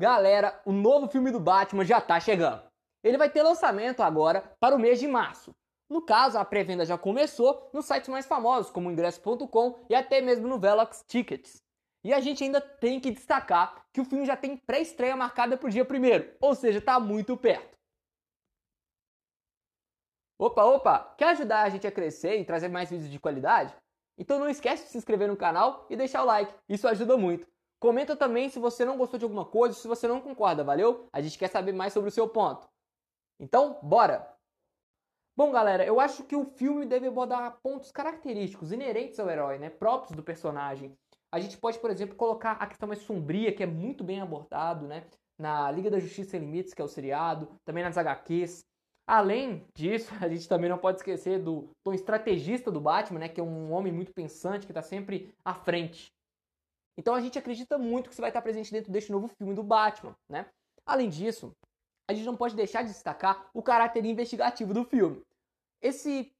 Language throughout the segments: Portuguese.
Galera, o novo filme do Batman já tá chegando. Ele vai ter lançamento agora para o mês de março. No caso, a pré-venda já começou nos sites mais famosos, como ingresso.com e até mesmo no Velox Tickets. E a gente ainda tem que destacar que o filme já tem pré-estreia marcada para o dia 1 ou seja, está muito perto. Opa, opa! Quer ajudar a gente a crescer e trazer mais vídeos de qualidade? Então não esquece de se inscrever no canal e deixar o like, isso ajuda muito. Comenta também se você não gostou de alguma coisa, se você não concorda, valeu? A gente quer saber mais sobre o seu ponto. Então, bora! Bom, galera, eu acho que o filme deve abordar pontos característicos, inerentes ao herói, né? Próprios do personagem. A gente pode, por exemplo, colocar a questão mais sombria, que é muito bem abordado, né? Na Liga da Justiça Sem Limites, que é o seriado, também nas HQs. Além disso, a gente também não pode esquecer do tom estrategista do Batman, né? Que é um homem muito pensante, que está sempre à frente. Então a gente acredita muito que isso vai estar presente dentro deste novo filme do Batman, né? Além disso, a gente não pode deixar de destacar o caráter investigativo do filme. Esse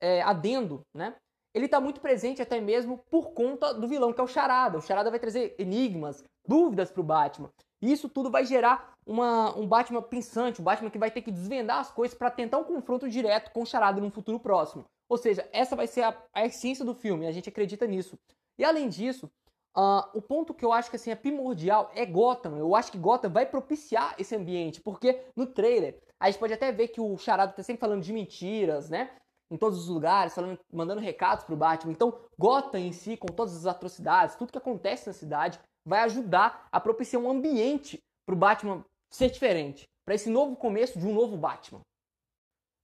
é, adendo, né? Ele está muito presente até mesmo por conta do vilão, que é o Charada. O Charada vai trazer enigmas, dúvidas para o Batman. E isso tudo vai gerar uma, um Batman pensante, um Batman que vai ter que desvendar as coisas para tentar um confronto direto com o Charada no futuro próximo. Ou seja, essa vai ser a, a essência do filme, a gente acredita nisso. E além disso, Uh, o ponto que eu acho que assim, é primordial é Gotham. Eu acho que Gotham vai propiciar esse ambiente, porque no trailer a gente pode até ver que o Charada tá sempre falando de mentiras, né? Em todos os lugares, falando, mandando recados pro Batman. Então, Gotham em si, com todas as atrocidades, tudo que acontece na cidade, vai ajudar a propiciar um ambiente pro Batman ser diferente, para esse novo começo de um novo Batman.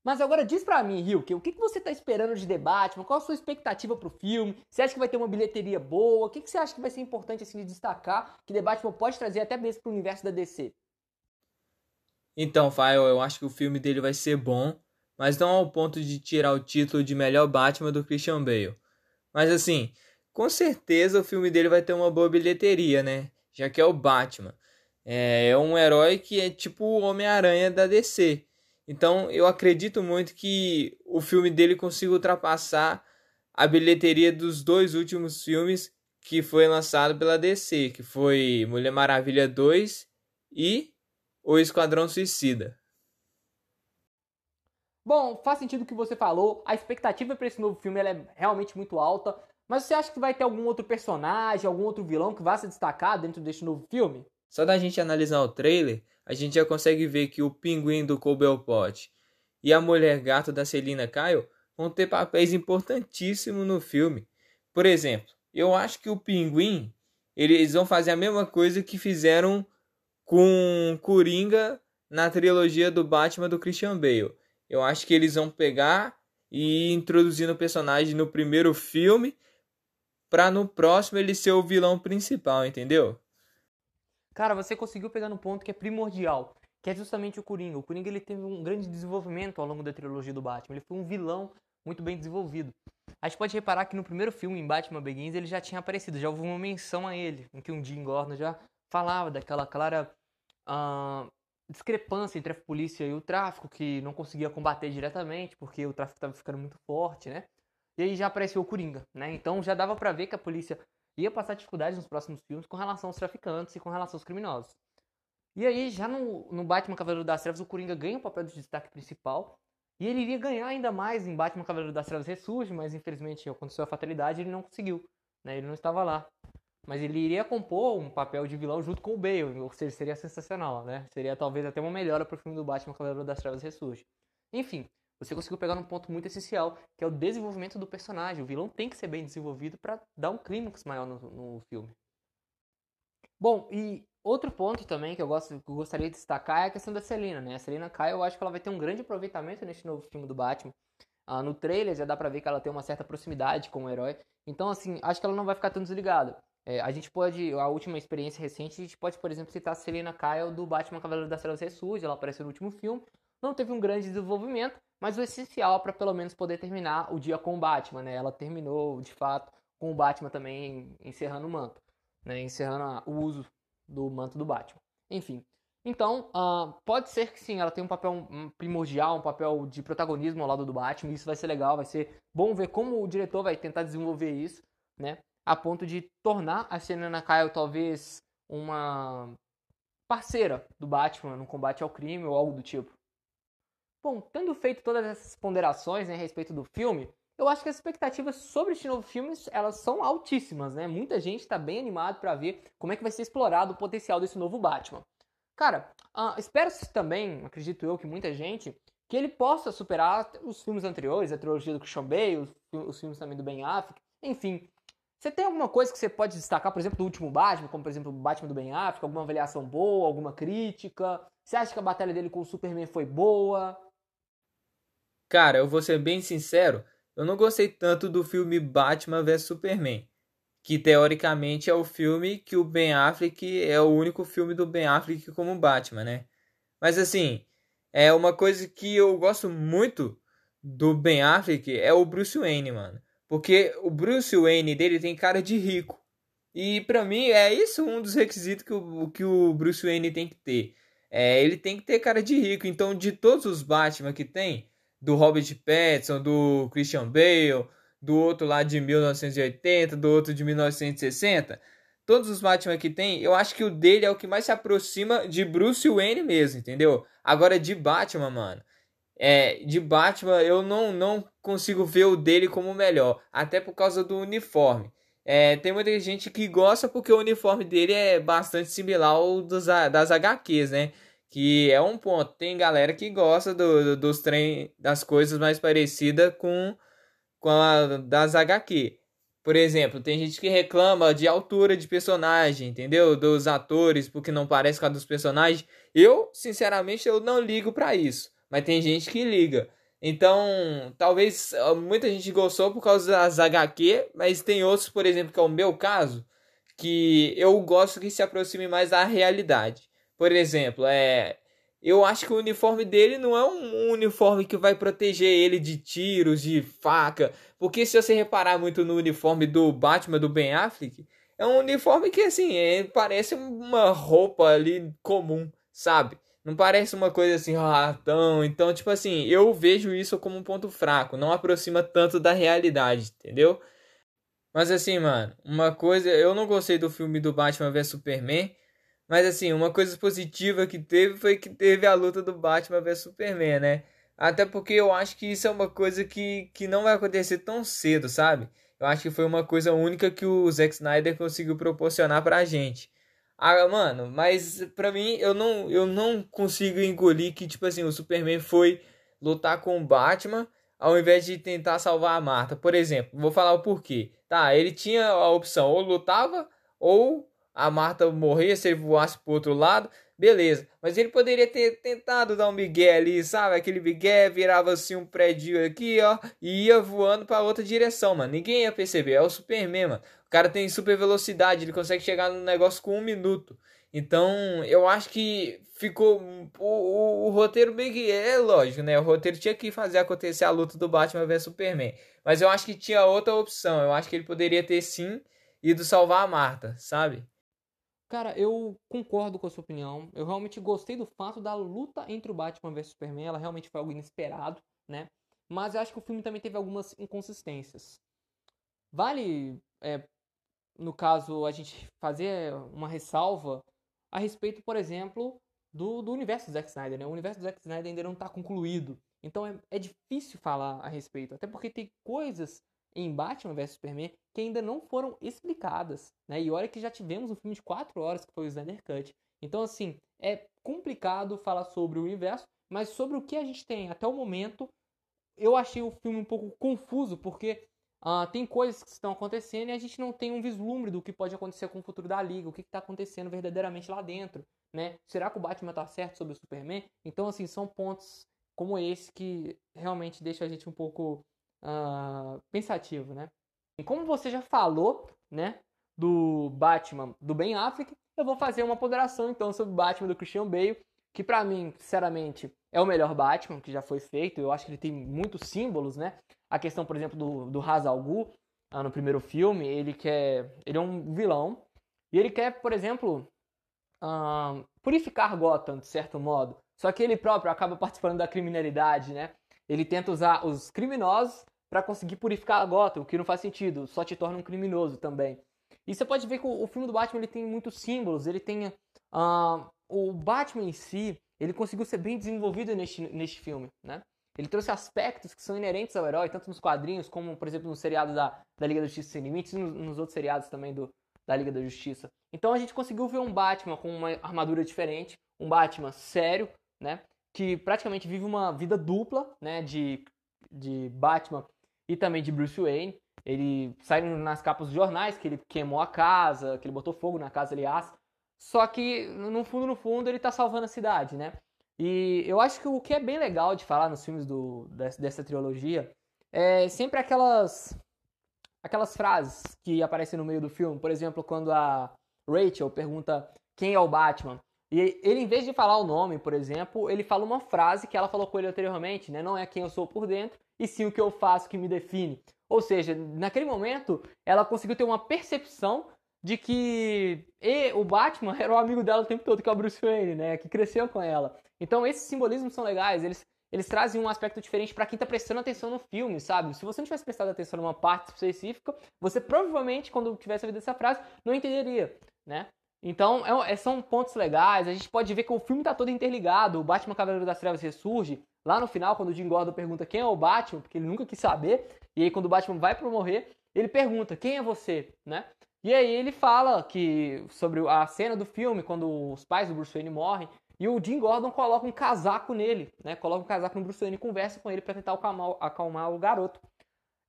Mas agora diz pra mim, Hilke, o que, que você tá esperando de The Batman? Qual a sua expectativa pro filme? Você acha que vai ter uma bilheteria boa? O que, que você acha que vai ser importante assim, de destacar que The Batman pode trazer até mesmo pro universo da DC? Então, Fael, eu acho que o filme dele vai ser bom, mas não ao ponto de tirar o título de melhor Batman do Christian Bale. Mas assim, com certeza o filme dele vai ter uma boa bilheteria, né? Já que é o Batman. É um herói que é tipo o Homem-Aranha da DC. Então eu acredito muito que o filme dele consiga ultrapassar a bilheteria dos dois últimos filmes que foi lançado pela DC, que foi Mulher Maravilha 2 e O Esquadrão Suicida. Bom, faz sentido o que você falou. A expectativa para esse novo filme é realmente muito alta. Mas você acha que vai ter algum outro personagem, algum outro vilão que vá se destacar dentro deste novo filme? Só da gente analisar o trailer, a gente já consegue ver que o pinguim do Cobblepot e a mulher gato da Selina Kyle vão ter papéis importantíssimos no filme. Por exemplo, eu acho que o pinguim eles vão fazer a mesma coisa que fizeram com Coringa na trilogia do Batman do Christian Bale. Eu acho que eles vão pegar e ir introduzindo o personagem no primeiro filme para no próximo ele ser o vilão principal, entendeu? Cara, você conseguiu pegar no ponto que é primordial, que é justamente o Coringa. O Coringa ele teve um grande desenvolvimento ao longo da trilogia do Batman. Ele foi um vilão muito bem desenvolvido. A gente pode reparar que no primeiro filme, em Batman Begins, ele já tinha aparecido, já houve uma menção a ele, em que um Jim Gordon já falava daquela clara uh, discrepância entre a polícia e o tráfico, que não conseguia combater diretamente, porque o tráfico estava ficando muito forte, né? E aí já apareceu o Coringa, né? Então já dava para ver que a polícia ia passar dificuldades nos próximos filmes com relação aos traficantes e com relação aos criminosos. E aí, já no, no Batman Cavaleiro das Trevas, o Coringa ganha o papel de destaque principal. E ele iria ganhar ainda mais em Batman Cavaleiro das Trevas Ressurge, mas infelizmente aconteceu a fatalidade e ele não conseguiu. Né? Ele não estava lá. Mas ele iria compor um papel de vilão junto com o Bale, ou seja, seria sensacional, né? Seria talvez até uma melhora para o filme do Batman Cavaleiro das Trevas Ressurge. Enfim, você conseguiu pegar um ponto muito essencial, que é o desenvolvimento do personagem. O vilão tem que ser bem desenvolvido para dar um clímax maior no, no, filme. Bom, e outro ponto também que eu, gosto, que eu gostaria de destacar é a questão da Selina, né? A Selina Kyle, eu acho que ela vai ter um grande aproveitamento neste novo filme do Batman. Ah, no trailer já dá pra ver que ela tem uma certa proximidade com o herói. Então, assim, acho que ela não vai ficar tão desligada. É, a gente pode, a última experiência recente, a gente pode, por exemplo, citar a Selena Kyle do Batman Cavaleiro das Trevas Ressurge, ela apareceu no último filme, não teve um grande desenvolvimento, mas o essencial para pelo menos poder terminar o dia com o Batman, né? Ela terminou, de fato, com o Batman também encerrando o manto, né? Encerrando o uso do manto do Batman. Enfim, então, uh, pode ser que sim, ela tenha um papel primordial, um papel de protagonismo ao lado do Batman. Isso vai ser legal, vai ser bom ver como o diretor vai tentar desenvolver isso, né? A ponto de tornar a Selena Kyle talvez uma parceira do Batman no combate ao crime ou algo do tipo. Bom, tendo feito todas essas ponderações né, a respeito do filme, eu acho que as expectativas sobre este novo filme elas são altíssimas, né? Muita gente está bem animado para ver como é que vai ser explorado o potencial desse novo Batman. Cara, uh, espero-se também, acredito eu que muita gente, que ele possa superar os filmes anteriores, a trilogia do Christian Bale, os, os filmes também do Ben Affleck, enfim. Você tem alguma coisa que você pode destacar, por exemplo, do último Batman, como por exemplo o Batman do Ben Affleck, alguma avaliação boa, alguma crítica? Você acha que a batalha dele com o Superman foi boa? Cara, eu vou ser bem sincero, eu não gostei tanto do filme Batman vs Superman, que teoricamente é o filme que o Ben Affleck é o único filme do Ben Affleck como Batman, né? Mas assim, é uma coisa que eu gosto muito do Ben Affleck é o Bruce Wayne, mano. Porque o Bruce Wayne dele tem cara de rico. E para mim é isso um dos requisitos que o, que o Bruce Wayne tem que ter. É, ele tem que ter cara de rico. Então, de todos os Batman que tem, do Robert Pattinson, do Christian Bale, do outro lá de 1980, do outro de 1960, todos os Batman que tem, eu acho que o dele é o que mais se aproxima de Bruce Wayne mesmo, entendeu? Agora de Batman, mano, é, de Batman eu não, não consigo ver o dele como melhor, até por causa do uniforme. É, tem muita gente que gosta porque o uniforme dele é bastante similar ao dos, das HQs, né? Que é um ponto. Tem galera que gosta do, do dos trem, das coisas mais parecidas com, com a das HQ. Por exemplo, tem gente que reclama de altura de personagem, entendeu? Dos atores, porque não parece com a dos personagens. Eu, sinceramente, eu não ligo para isso mas tem gente que liga. Então, talvez ah, muita gente gostou por causa das HQ, mas tem outros, por exemplo, que é o meu caso, que eu gosto que se aproxime mais da realidade. Por exemplo, é, eu acho que o uniforme dele não é um uniforme que vai proteger ele de tiros, de faca, porque se você reparar muito no uniforme do Batman do Ben Affleck, é um uniforme que assim, é, parece uma roupa ali comum, sabe? Não parece uma coisa assim, ratão. Então, tipo assim, eu vejo isso como um ponto fraco. Não aproxima tanto da realidade, entendeu? Mas assim, mano, uma coisa. Eu não gostei do filme do Batman vs Superman. Mas assim, uma coisa positiva que teve foi que teve a luta do Batman vs Superman, né? Até porque eu acho que isso é uma coisa que, que não vai acontecer tão cedo, sabe? Eu acho que foi uma coisa única que o Zack Snyder conseguiu proporcionar pra gente. Ah, mano, mas pra mim eu não, eu não consigo engolir que, tipo assim, o Superman foi lutar com o Batman ao invés de tentar salvar a Marta. Por exemplo, vou falar o porquê. Tá, ele tinha a opção ou lutava ou a Marta morria se ele voasse pro outro lado. Beleza, mas ele poderia ter tentado dar um migué ali, sabe? Aquele migué virava assim um prédio aqui, ó, e ia voando para outra direção, mano. Ninguém ia perceber. É o Superman, mano. O cara tem super velocidade, ele consegue chegar no negócio com um minuto. Então, eu acho que ficou. O, o, o, roteiro meio que. É lógico, né? O roteiro tinha que fazer acontecer a luta do Batman vs Superman. Mas eu acho que tinha outra opção. Eu acho que ele poderia ter sim ido salvar a Marta, sabe? Cara, eu concordo com a sua opinião. Eu realmente gostei do fato da luta entre o Batman vs Superman. Ela realmente foi algo inesperado, né? Mas eu acho que o filme também teve algumas inconsistências. Vale, é, no caso, a gente fazer uma ressalva a respeito, por exemplo, do, do universo do Zack Snyder, né? O universo do Zack Snyder ainda não está concluído. Então é, é difícil falar a respeito. Até porque tem coisas em Batman vs Superman que ainda não foram explicadas, né? E olha que já tivemos um filme de 4 horas que foi o Snyder Cut. Então, assim, é complicado falar sobre o universo, mas sobre o que a gente tem até o momento, eu achei o filme um pouco confuso, porque uh, tem coisas que estão acontecendo e a gente não tem um vislumbre do que pode acontecer com o futuro da Liga, o que está acontecendo verdadeiramente lá dentro, né? Será que o Batman está certo sobre o Superman? Então, assim, são pontos como esse que realmente deixa a gente um pouco uh, pensativo, né? E como você já falou, né, do Batman do Ben Affleck, eu vou fazer uma ponderação então sobre o Batman do Christian Bale, que para mim, sinceramente, é o melhor Batman que já foi feito. Eu acho que ele tem muitos símbolos, né? A questão, por exemplo, do, do Ra's al ah, no primeiro filme, ele quer, ele é um vilão e ele quer, por exemplo, uh, purificar Gotham de certo modo. Só que ele próprio acaba participando da criminalidade, né? Ele tenta usar os criminosos para conseguir purificar a Gotham, o que não faz sentido, só te torna um criminoso também. E você pode ver que o, filme do Batman ele tem muitos símbolos, ele tem uh, o Batman em si, ele conseguiu ser bem desenvolvido neste, neste filme, né? Ele trouxe aspectos que são inerentes ao herói, tanto nos quadrinhos, como, por exemplo, no seriado da, da Liga da Justiça Sem Limites e nos, nos outros seriados também do, da Liga da Justiça. Então a gente conseguiu ver um Batman com uma armadura diferente, um Batman sério, né? Que praticamente vive uma vida dupla, né? De, de Batman e também de Bruce Wayne. Ele sai nas capas dos jornais que ele queimou a casa, que ele botou fogo na casa, aliás. Só que, no fundo, no fundo, ele tá salvando a cidade, né? E eu acho que o que é bem legal de falar nos filmes do, dessa trilogia é sempre aquelas aquelas frases que aparecem no meio do filme. Por exemplo, quando a Rachel pergunta quem é o Batman. E ele, em vez de falar o nome, por exemplo, ele fala uma frase que ela falou com ele anteriormente, né? Não é quem eu sou por dentro, e sim o que eu faço que me define. Ou seja, naquele momento, ela conseguiu ter uma percepção de que o Batman era o amigo dela o tempo todo, que é o Bruce Wayne, né? Que cresceu com ela. Então, esses simbolismos são legais, eles, eles trazem um aspecto diferente para quem tá prestando atenção no filme, sabe? Se você não tivesse prestado atenção numa parte específica, você provavelmente, quando tivesse ouvido essa frase, não entenderia, né? Então, é, é, são pontos legais. A gente pode ver que o filme tá todo interligado. O Batman Cavaleiro das Trevas ressurge. Lá no final, quando o Jim Gordon pergunta quem é o Batman, porque ele nunca quis saber. E aí, quando o Batman vai pro morrer, ele pergunta quem é você, né? E aí ele fala que sobre a cena do filme, quando os pais do Bruce Wayne morrem, e o Jim Gordon coloca um casaco nele, né? Coloca um casaco no Bruce Wayne e conversa com ele para tentar acalmar, acalmar, o garoto.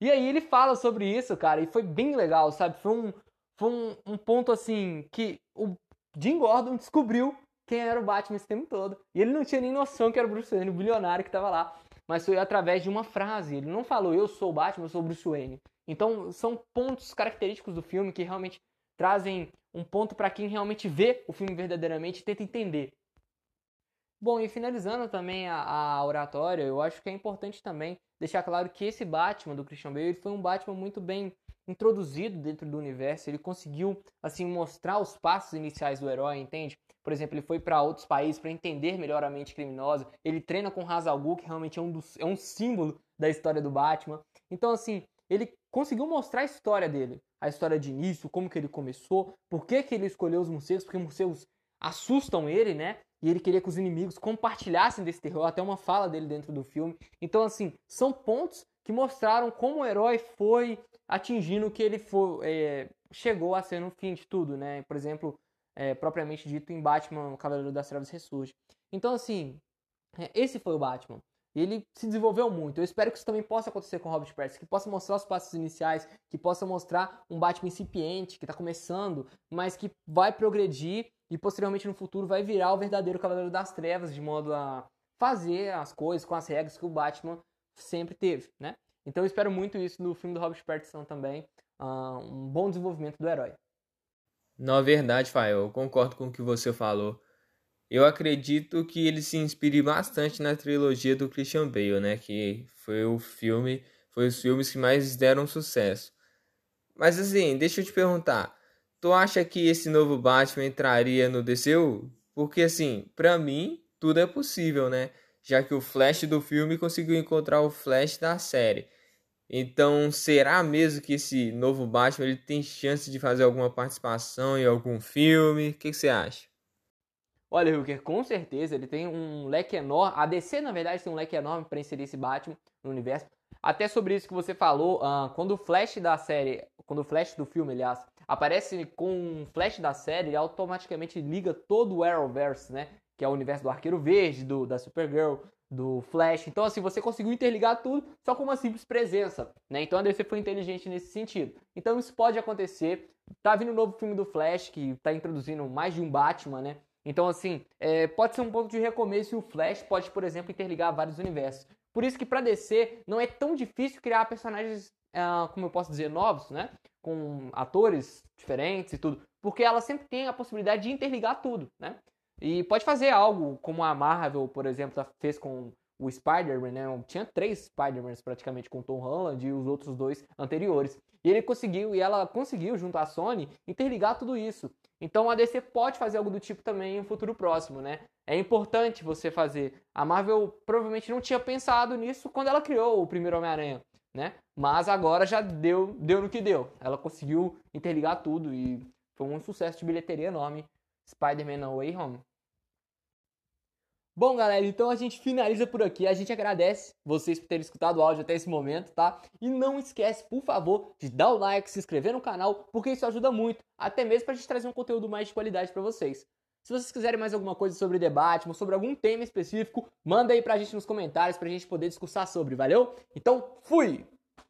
E aí ele fala sobre isso, cara, e foi bem legal, sabe? Foi um, foi um, um ponto assim que o Jim Gordon descobriu quem era o Batman esse tempo todo. E ele não tinha nem noção que era o Bruce Wayne, o bilionário que estava lá. Mas foi através de uma frase. Ele não falou, eu sou o Batman, eu sou o Bruce Wayne. Então, são pontos característicos do filme que realmente trazem um ponto para quem realmente vê o filme verdadeiramente e tenta entender. Bom, e finalizando também a, a, oratória, eu acho que é importante também deixar claro que esse Batman do Christian Bale foi um Batman muito bem introduzido dentro do universo. Ele conseguiu assim mostrar os passos iniciais do herói, entende? Por exemplo, ele foi para outros países para entender melhor a mente criminosa. Ele treina com Ra's que realmente é um, dos, é um símbolo da história do Batman. Então, assim, ele conseguiu mostrar a história dele, a história de início, como que ele começou, por que, que ele escolheu os morcegos, porque morcegos assustam ele, né? E ele queria que os inimigos compartilhassem desse terror, até uma fala dele dentro do filme. Então, assim, são pontos que mostraram como o herói foi atingindo o que ele é, chegou a ser no fim de tudo, né? Por exemplo, é, propriamente dito em Batman, o Cavaleiro das Trevas Ressurge. Então, assim, é, esse foi o Batman. Ele se desenvolveu muito. Eu espero que isso também possa acontecer com o Robert Pattinson, que possa mostrar os passos iniciais, que possa mostrar um Batman incipiente, que está começando, mas que vai progredir e posteriormente no futuro vai virar o verdadeiro Cavaleiro das Trevas, de modo a fazer as coisas com as regras que o Batman sempre teve, né? Então eu espero muito isso no filme do Robert Pattinson também, uh, um bom desenvolvimento do herói. Na verdade, Fael, eu concordo com o que você falou eu acredito que ele se inspire bastante na trilogia do Christian Bale, né? Que foi o filme, foi os filmes que mais deram sucesso. Mas assim, deixa eu te perguntar, tu acha que esse novo Batman entraria no DCU? Porque assim, para mim, tudo é possível, né? Já que o Flash do filme conseguiu encontrar o Flash da série. Então, será mesmo que esse novo Batman ele tem chance de fazer alguma participação em algum filme? O que, que você acha? Olha, Hilker, com certeza ele tem um leque enorme. A DC, na verdade, tem um leque enorme para inserir esse Batman no universo. Até sobre isso que você falou, uh, quando o Flash da série, quando o Flash do filme, aliás, aparece com um Flash da série, ele automaticamente liga todo o Arrowverse, né? Que é o universo do Arqueiro Verde, do, da Supergirl, do Flash. Então, assim, você conseguiu interligar tudo só com uma simples presença, né? Então a DC foi inteligente nesse sentido. Então isso pode acontecer. Tá vindo um novo filme do Flash que tá introduzindo mais de um Batman, né? Então, assim, é, pode ser um ponto de recomeço e o Flash pode, por exemplo, interligar vários universos. Por isso que para DC não é tão difícil criar personagens, uh, como eu posso dizer, novos, né? Com atores diferentes e tudo. Porque ela sempre tem a possibilidade de interligar tudo, né? E pode fazer algo como a Marvel, por exemplo, fez com o Spider-Man, né? Tinha três Spider-Mans praticamente com Tom Holland e os outros dois anteriores. E ele conseguiu, e ela conseguiu, junto à Sony, interligar tudo isso. Então a DC pode fazer algo do tipo também em um futuro próximo, né? É importante você fazer. A Marvel provavelmente não tinha pensado nisso quando ela criou o primeiro Homem-Aranha, né? Mas agora já deu, deu no que deu. Ela conseguiu interligar tudo e foi um sucesso de bilheteria enorme. Spider-Man No Way Home. Bom, galera, então a gente finaliza por aqui. A gente agradece vocês por terem escutado o áudio até esse momento, tá? E não esquece, por favor, de dar o like, se inscrever no canal, porque isso ajuda muito, até mesmo pra gente trazer um conteúdo mais de qualidade para vocês. Se vocês quiserem mais alguma coisa sobre debate, ou sobre algum tema específico, manda aí pra gente nos comentários pra gente poder discursar sobre, valeu? Então, fui!